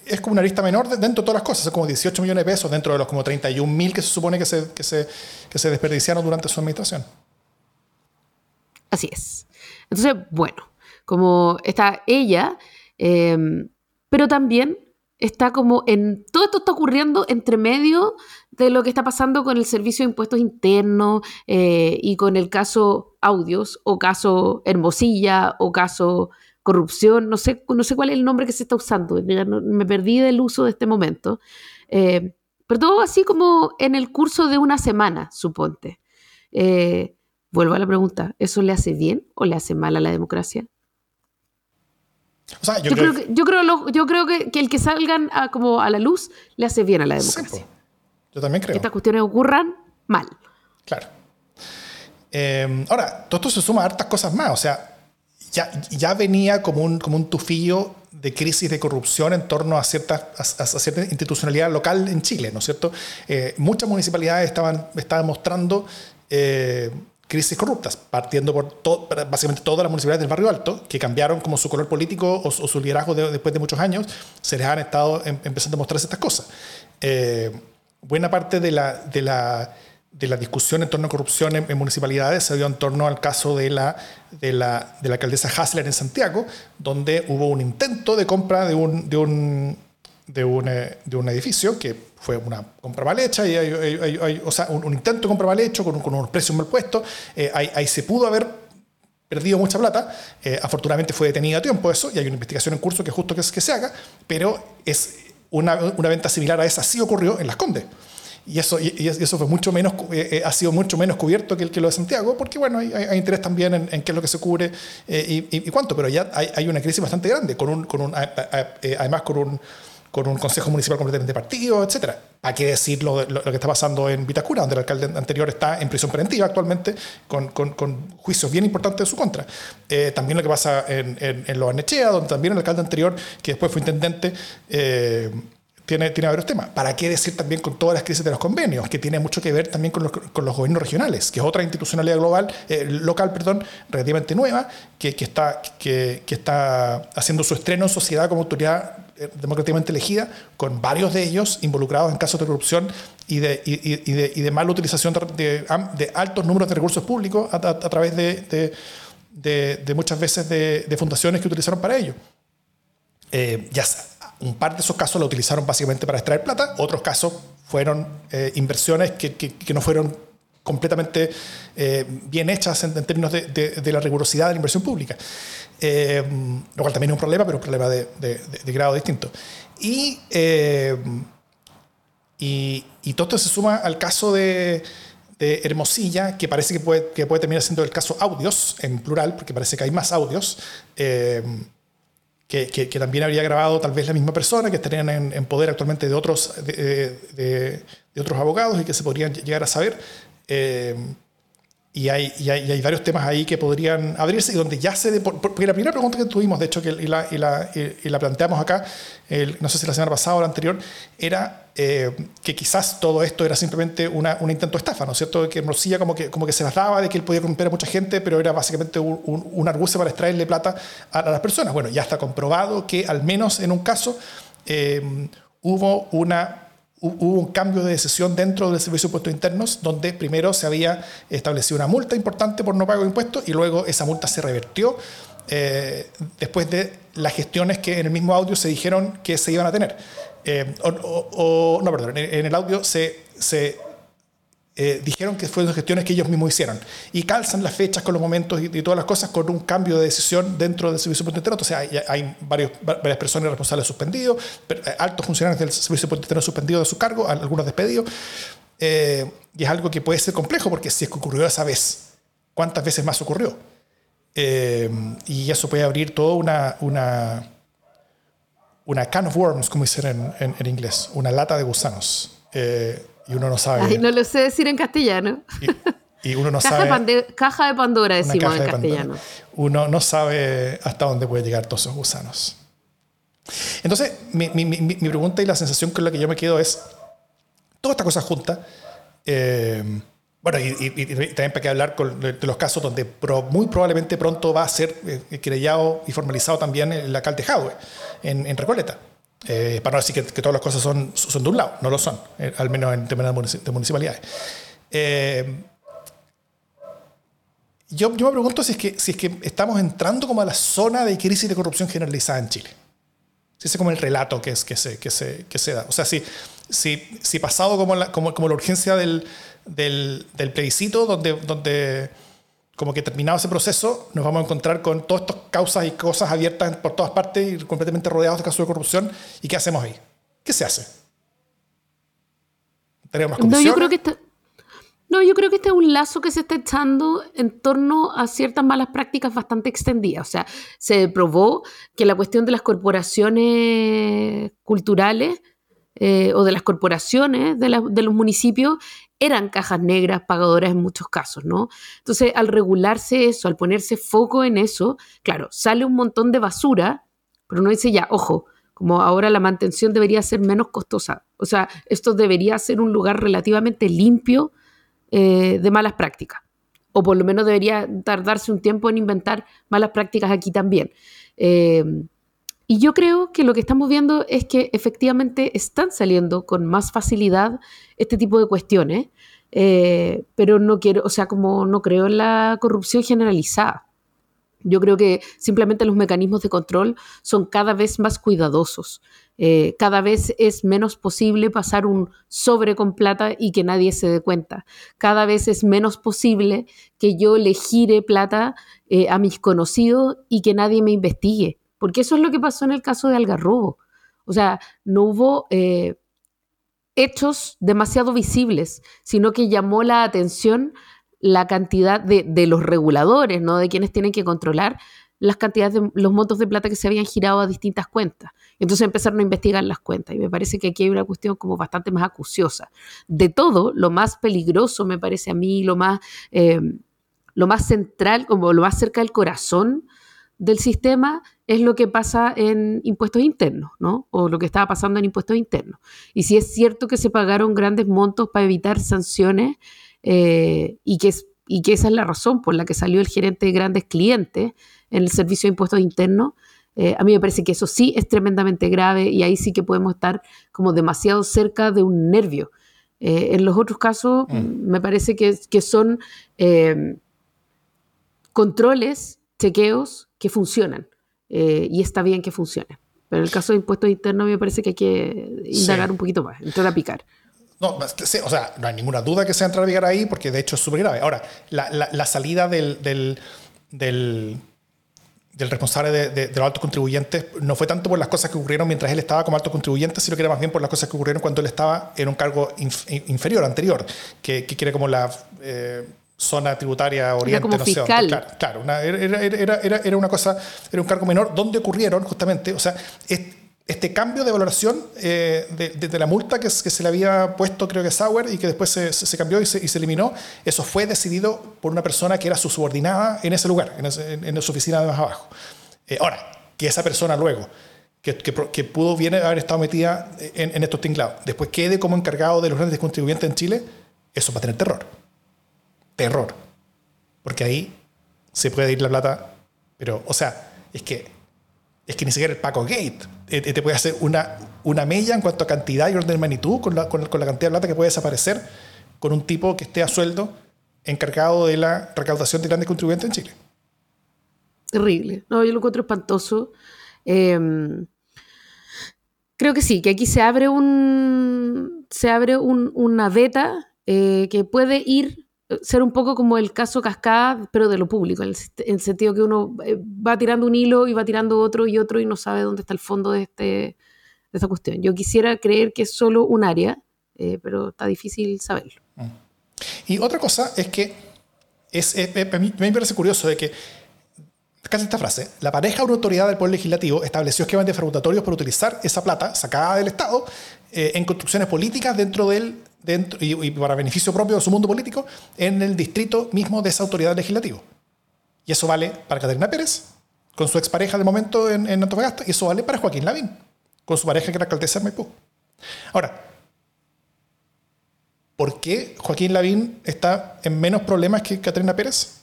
es como una lista menor de- dentro de todas las cosas, es como 18 millones de pesos dentro de los como 31 mil que se supone que se, que, se, que se desperdiciaron durante su administración. Así es. Entonces, bueno, como está ella, eh, pero también está como en. Todo esto está ocurriendo entre medio de lo que está pasando con el Servicio de Impuestos Internos eh, y con el caso Audios, o caso Hermosilla, o caso corrupción, no sé, no sé cuál es el nombre que se está usando, me perdí del uso de este momento. Eh, pero todo así como en el curso de una semana, suponte. Eh, vuelvo a la pregunta, ¿eso le hace bien o le hace mal a la democracia? yo, creo, que, yo creo, que, el que salgan a, como a la luz le hace bien a la democracia. yo también creo. Que estas cuestiones ocurran mal. Claro. Eh, ahora, todo esto se suma a hartas cosas más. O sea, ya, ya venía como un, como un tufillo de crisis de corrupción en torno a cierta, a, cierta institucionalidad local en Chile, ¿no es cierto? Eh, muchas municipalidades estaban, estaban mostrando eh, crisis corruptas, partiendo por básicamente todas las municipalidades del barrio alto, que cambiaron como su color político o, su liderazgo después de muchos años, se les han estado em, empezando a mostrar estas cosas. Eh, buena parte de la, de la de la discusión en torno a corrupción en, municipalidades se dio en torno al caso de la, de la, de la alcaldesa Hassler en Santiago, donde hubo un intento de compra de un, de un, de un, eh, de un edificio que fue una compra mal hecha, y o sea, un, intento de compra mal hecho con, unos precios mal puestos. Eh, ahí, se pudo haber perdido mucha plata. Eh, afortunadamente fue detenido a tiempo eso y hay una investigación en curso que justo que, que se haga, pero es una, una venta similar a esa sí ocurrió en Las Condes. Y eso, y, eso fue mucho menos, eh, eh, ha sido mucho menos cubierto que el que lo de Santiago, porque bueno, hay, interés también en, qué es lo que se cubre eh, y, cuánto, pero ya hay, hay, una crisis bastante grande, con un, con un, además con un, con un consejo municipal completamente partido, etcétera. Hay que decir lo, lo, que está pasando en Vitacura, donde el alcalde anterior está en prisión preventiva actualmente, con, con, con juicios bien importantes de su contra. también lo que pasa en, en, en Los Arnechea, donde también el alcalde anterior, que después fue intendente, tiene, tiene varios temas. ¿Para qué decir también con todas las crisis de los convenios? Que tiene mucho que ver también con los, con los gobiernos regionales, que es otra institucionalidad global, eh, local, perdón, relativamente nueva, que, que está, que, que, está haciendo su estreno en sociedad como autoridad eh, democráticamente elegida, con varios de ellos involucrados en casos de corrupción y de, y, y de, y de mala utilización de, de, altos números de recursos públicos a, a, través de, de, muchas veces de, fundaciones que utilizaron para ello. Eh, ya un par de esos casos lo utilizaron básicamente para extraer plata, otros casos fueron eh, inversiones que, que, no fueron completamente eh, bien hechas en, términos de, de, la rigurosidad de la inversión pública. Eh, lo cual también es un problema, pero un problema de, de grado distinto. Y, y, y, todo esto se suma al caso de, Hermosilla, que parece que puede, que puede terminar siendo el caso audios, en plural, porque parece que hay más audios que, también habría grabado tal vez la misma persona, que estarían en, poder actualmente de otros, de, otros abogados y que se podrían llegar a saber. Eh, y hay, y hay, varios temas ahí que podrían abrirse y donde ya se... Porque la primera pregunta que tuvimos, de hecho, que, y, la, y, la, la planteamos acá, no sé si la semana pasada o la anterior, era eh, que quizás todo esto era simplemente una, un intento de estafa, ¿no es cierto? Que Morcilla como que, como que se las daba de que él podía corromper a mucha gente, pero era básicamente un, un, argucio para extraerle plata a, las personas. Bueno, ya está comprobado que al menos en un caso eh, hubo una hubo un cambio de decisión dentro del Servicio de Impuestos Internos, donde primero se había establecido una multa importante por no pago de impuestos y luego esa multa se revertió eh, después de las gestiones que en el mismo audio se dijeron que se iban a tener. Eh, o, no, perdón, en el audio se, se eh, dijeron que fueron gestiones que ellos mismos hicieron. Y calzan las fechas con los momentos y, todas las cosas con un cambio de decisión dentro del Servicio Interno. O sea, hay, hay varias personas responsables suspendidos, altos funcionarios del Servicio Interno suspendidos de su cargo, algunos despedidos. Y es algo que puede ser complejo porque si es que ocurrió esa vez, ¿cuántas veces más ocurrió? Y eso puede abrir toda una, una, una can of worms, como dicen en, en, inglés, una lata de gusanos y uno no sabe. Ay, no lo sé decir en castellano. Y, uno no caja sabe. De caja de Pandora decimos en castellano. Uno no sabe hasta dónde puede llegar todos esos gusanos. Entonces, mi, mi, mi, pregunta y la sensación con la que yo me quedo es: toda esta cosa junta. Eh, bueno, y, también para que hablar de, los casos donde muy probablemente pronto va a ser eh, y formalizado también el alcalde Jadwe en, Recoleta. Eh, para no decir que, todas las cosas son, de un lado, no lo son, eh, al menos en términos de municipalidades. Eh, yo, me pregunto si es, que, si es que estamos entrando como a la zona de crisis de corrupción generalizada en Chile. Ese es como el relato que, se, da. O sea, si, si, si pasado como la urgencia del, del, del, plebiscito, donde, donde como que terminado ese proceso, nos vamos a encontrar con todas estas causas y cosas abiertas por todas partes y completamente rodeados de casos de corrupción. ¿Y qué hacemos ahí? ¿Qué se hace? ¿Tenemos más no, yo creo que está... No, yo creo que este es un lazo que se está echando en torno a ciertas malas prácticas bastante extendidas. O sea, se probó que la cuestión de las corporaciones culturales eh, o de las corporaciones de, de, los municipios eran cajas negras pagadoras en muchos casos, ¿no? Entonces, al regularse eso, al ponerse foco en eso, claro, sale un montón de basura, pero no dice ya, ojo, como ahora la mantención debería ser menos costosa. O sea, esto debería ser un lugar relativamente limpio eh, de malas prácticas. O por lo menos debería tardarse un tiempo en inventar malas prácticas aquí también. Eh, y yo creo que lo que estamos viendo es que efectivamente están saliendo con más facilidad este tipo de cuestiones, eh, pero no quiero, o sea, como no creo en la corrupción generalizada. Yo creo que simplemente los mecanismos de control son cada vez más cuidadosos. Eh, cada vez es menos posible pasar un sobre con plata y que nadie se dé cuenta. Cada vez es menos posible que yo le gire plata eh, a mis conocidos y que nadie me investigue. Porque eso es lo que pasó en el caso de Algarrobo. O sea, no hubo eh, hechos demasiado visibles, sino que llamó la atención la cantidad de, los reguladores, ¿no? De quienes tienen que controlar las cantidades de los montos de plata que se habían girado a distintas cuentas. Entonces empezaron a investigar las cuentas y me parece que aquí hay una cuestión como bastante más acuciosa. De todo, lo más peligroso me parece a mí, lo más, eh, lo más central, como lo más cerca del corazón del sistema es lo que pasa en impuestos internos, ¿no? O lo que estaba pasando en impuestos internos. Y si es cierto que se pagaron grandes montos para evitar sanciones, eh, y, que y que esa es la razón por la que salió el gerente de grandes clientes en el servicio de impuestos internos. Eh, a mí me parece que eso sí es tremendamente grave y ahí sí que podemos estar como demasiado cerca de un nervio. Eh, en los otros casos mm. me parece que, que son controles, chequeos que funcionan y está bien que funcionen. Pero en el caso de impuestos internos me parece que hay que indagar un poquito más, entrar a picar. No, o sea, no hay ninguna duda que sea entrar a navegar ahí porque de hecho es súper grave. Ahora, la, la, salida del, del, del, responsable de, los altos contribuyentes no fue tanto por las cosas que ocurrieron mientras él estaba como alto contribuyente, sino que era más bien por las cosas que ocurrieron cuando él estaba en un cargo inferior, anterior, que, que quiere como la... Eh, zona tributaria oriente, no fiscal. Claro, claro una, era, era, era, era, una cosa, era un cargo menor, donde ocurrieron justamente, o sea, es, este cambio de valoración eh, de, la multa que, se le había puesto, creo que Sauer, y que después se, cambió y se, eliminó, eso fue decidido por una persona que era su subordinada en ese lugar, en, su oficina de más abajo. Eh, ahora, que esa persona luego, que, que, pudo bien haber estado metida en, estos tinglados, después quede como encargado de los grandes contribuyentes en Chile, eso va a tener terror. Terror. Porque ahí se puede ir la plata, pero, o sea, es que es que ni siquiera el Paco Gate eh, te puede hacer una, una mella en cuanto a cantidad y orden de magnitud con la, con, la cantidad de plata que puede desaparecer con un tipo que esté a sueldo encargado de la recaudación de grandes contribuyentes en Chile. Terrible. No, yo lo encuentro espantoso. Em, creo que sí, que aquí se abre un se abre una beta eh, que puede ir ser un poco como el caso cascada, pero de lo público, en el, sentido que uno eh, va tirando un hilo y va tirando otro y otro y no sabe dónde está el fondo de, este, de esta cuestión. Yo quisiera creer que es solo un área, eh, pero está difícil saberlo. Mm. Y otra cosa es que es, a mí me parece curioso de que casi esta frase, la pareja o autoridad del Poder Legislativo estableció esquemas defraudatorios para utilizar esa plata sacada del Estado eh, en construcciones políticas dentro del dentro, y, para beneficio propio de su mundo político en el distrito mismo de esa autoridad legislativa. Y eso vale para Caterina Pérez, con su expareja de momento en, Antofagasta, y eso vale para Joaquín Lavín, con su pareja que era alcaldesa de Maipú. Ahora, ¿por qué Joaquín Lavín está en menos problemas que Caterina Pérez?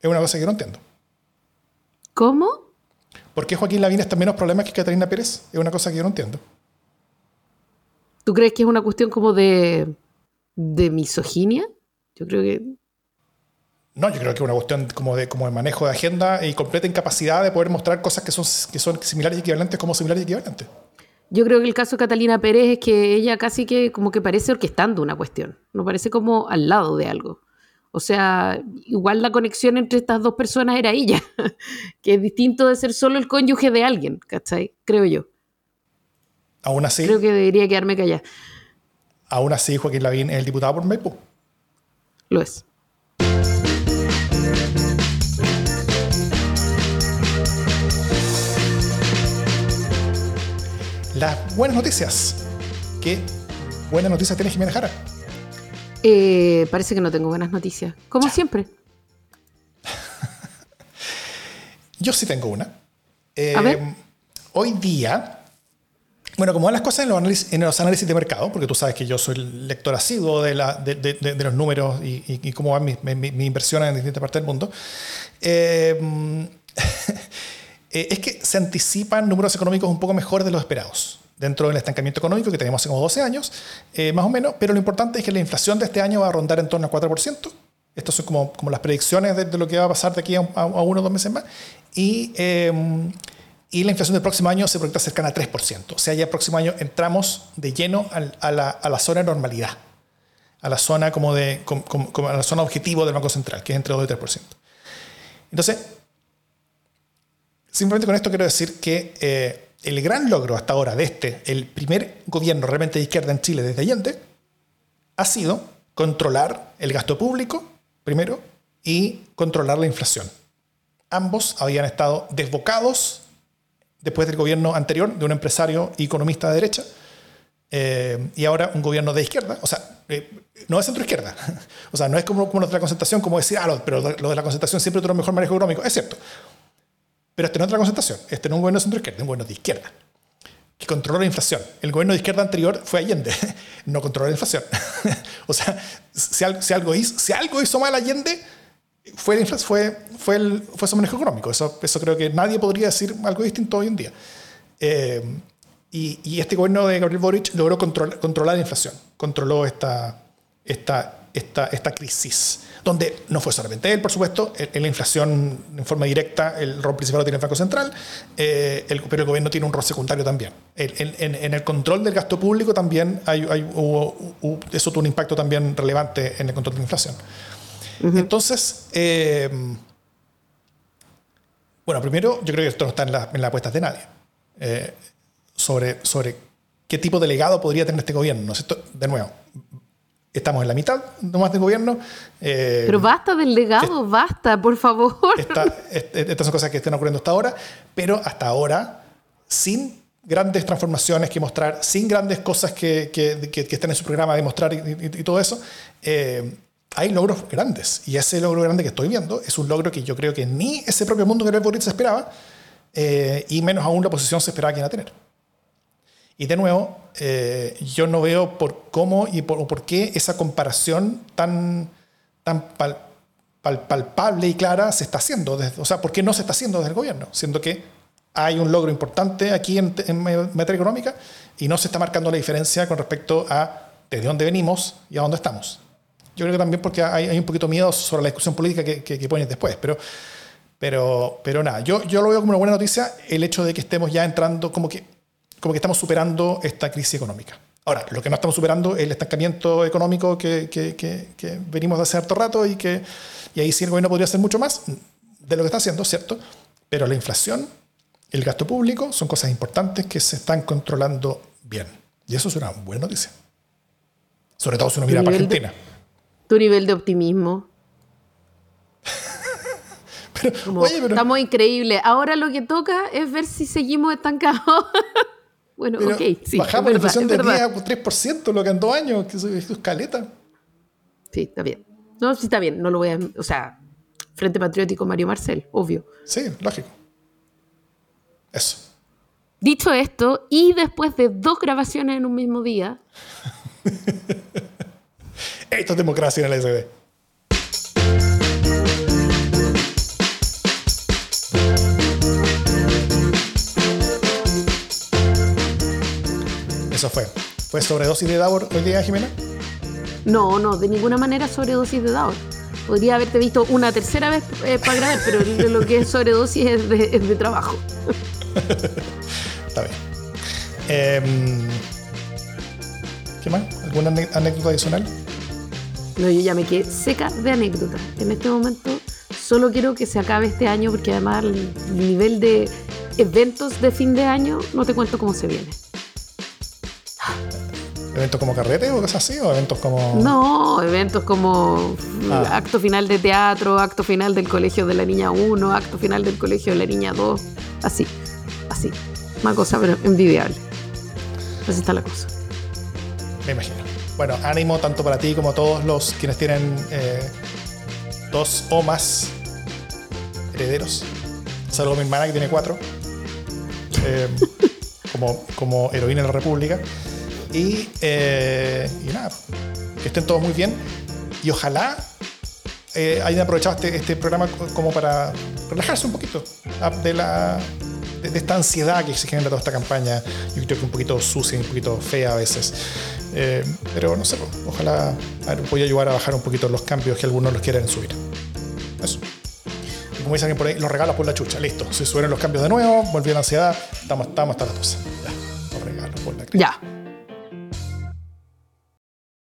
Es una cosa que no entiendo. ¿Cómo? ¿Por qué Joaquín Lavín está en menos problemas que Caterina Pérez? Es una cosa que yo no entiendo. ¿Tú crees que es una cuestión como de, de misoginia? Yo creo que... No, yo creo que es una cuestión como de, como de manejo de agenda y completa incapacidad de poder mostrar cosas que son, que son similares y equivalentes como similares y equivalentes. Yo creo que el caso de Catalina Pérez es que ella casi que como que parece orquestando una cuestión, no parece como al lado de algo. O sea, igual la conexión entre estas dos personas era ella, que es distinto de ser solo el cónyuge de alguien, ¿cachai? Creo yo. Aún así. Creo que debería quedarme callada. Aún así, Joaquín Lavín es el diputado por Maipo. Lo es. Las buenas noticias. ¿Qué buenas noticias tiene Jimena Jara? Eh, parece que no tengo buenas noticias. Como siempre. Yo sí tengo una. Eh, A ver. Hoy día, bueno, como van las cosas en los, análisis, en los análisis de mercado, porque tú sabes que yo soy lector asiduo de, la, de, de- de- los números y, y- y cómo van mis inversiones en distintas partes del mundo, eh, eh, es que se anticipan números económicos un poco mejores de los esperados dentro del estancamiento económico que tenemos hace como 12 años, eh, más o menos, pero lo importante es que la inflación de este año va a rondar en torno al 4%. Estas son como, como las predicciones de, de lo que va a pasar de aquí a, a- a uno o dos meses más. Y, eh, y la inflación del próximo año se proyecta cercana al 3%. O sea, ya el próximo año entramos de lleno a, la, a la zona de normalidad, a la zona como de como- como a la zona objetivo del Banco Central, que es entre 2 y 3%. Entonces, simplemente con esto quiero decir que eh, el gran logro hasta ahora de este, el primer gobierno realmente de izquierda en Chile desde Allende, ha sido controlar el gasto público, primero, y controlar la inflación. Ambos habían estado desbocados después del gobierno anterior de un empresario y economista de derecha, eh, y ahora un gobierno de izquierda, o sea, eh, no es centro-izquierda, o sea, no es como, como los de la concentración, como decir, ah, lo- pero lo de la concentración siempre tuvo mejor manejo económico, es cierto, pero este no es de la concentración, este no es un gobierno de centro-izquierda, es un gobierno de izquierda, que controló la inflación. El gobierno de izquierda anterior fue Allende, no controló la inflación. o sea, si algo, si algo hizo, si algo hizo mal Allende, fue, infla- fue, fue, el, fue su manejo económico. Eso, eso creo que nadie podría decir algo distinto hoy en día. Eh, y, y este gobierno de Gabriel Boric logró control- controlar la inflación, controló esta, esta, esta, esta crisis, donde no fue solamente él, por supuesto, en, la inflación en forma directa, el rol principal lo tiene el Banco Central, eh, el- pero el gobierno tiene un rol secundario también. El- en- en el control del gasto público también hay, hay- hubo- hubo- eso tuvo un impacto también relevante en el control de la inflación. Entonces, eh, bueno, primero, yo creo que esto no está en, la- en las apuestas de nadie. Eh, sobre, sobre qué tipo de legado podría tener este gobierno. ¿no es cierto? De nuevo, estamos en la mitad nomás del gobierno. eh, Pero basta del legado, basta, por favor. esta- est- estas son cosas que están ocurriendo hasta ahora, pero hasta ahora, sin grandes transformaciones que mostrar, sin grandes cosas que, que, que- que estén en su programa de mostrar y, y- y todo eso, eh, hay logros grandes. Y ese logro grande que estoy viendo es un logro que yo creo que ni ese propio mundo que Boric se esperaba, eh, y menos aún la oposición se esperaba que iba a tener. Y de nuevo, eh, yo no veo por cómo y por, o por qué esa comparación tan, tan pal- pal- palpable y clara se está haciendo. Desde, o sea, ¿por qué no se está haciendo desde el gobierno? Siendo que hay un logro importante aquí en, en materia económica y no se está marcando la diferencia con respecto a desde dónde venimos y a dónde estamos. Yo creo que también porque hay, hay un poquito miedo sobre la discusión política que, que, que pones después, pero, pero, pero nada, yo, yo lo veo como una buena noticia el hecho de que estemos ya entrando como que como que estamos superando esta crisis económica. Ahora, lo que no estamos superando es el estancamiento económico que, que- que- que venimos de hace harto rato y que y ahí sí el gobierno podría hacer mucho más de lo que está haciendo, ¿cierto? Pero la inflación, el gasto público son cosas importantes que se están controlando bien. Y eso es una buena noticia. Sobre todo si uno mira para nivel de- Argentina. Tu nivel de optimismo. Pero, Como, oye, pero, Estamos increíbles. Ahora lo que toca es ver si seguimos estancados. bueno, pero ok, sí. bajamos la inflación de verdad. 10 a 3%, lo que en dos años, que eso es caleta. Sí, está bien. No, sí está bien. No lo voy a. O sea, Frente Patriótico Mario Marcel, obvio. Sí, lógico. Eso. Dicho esto, y después de dos grabaciones en un mismo día, Esto es democracia en el SD. Eso fue. ¿Fue sobredosis de Davor hoy día, Jimena? no, no, de ninguna manera sobredosis de Davor. Podría haberte visto una tercera vez eh, para grabar, pero lo que es sobredosis es de, es de trabajo. Está bien. Em, ¿Qué más? ¿Alguna anécdota adicional? No, yo ya me quedé seca de anécdotas. En este momento solo quiero que se acabe este año porque además el nivel de eventos de fin de año no te cuento cómo se viene. ¿Eventos como carrete o cosas así? ¿O eventos como.? No, eventos como Ah. acto final de teatro, acto final del colegio de la niña 1, acto final del colegio de la niña 2, así, así. Una cosa pero envidiable. Así está la cosa. Me imagino. Bueno, ánimo tanto para ti como todos los quienes tienen eh, dos o más herederos. Salvo mi hermana que tiene cuatro. Eh, como, como heroína de la República. Y, eh, y nada, que estén todos muy bien. Y ojalá hayan aprovechado este, este programa co- como para relajarse un poquito ah, de la de, esta ansiedad que se genera toda esta campaña. Yo creo que un poquito sucia y un poquito fea a veces. Eh, pero no sé, pues, ojalá voy a ayudar a bajar un poquito los cambios que algunos los quieren subir. Eso. Y como dicen por ahí, los regalos por la chucha. Listo. Se subieron los cambios de nuevo, volvió la ansiedad. Estamos, estamos hasta la cosa. Ya, los regalos por la cresta. Ya,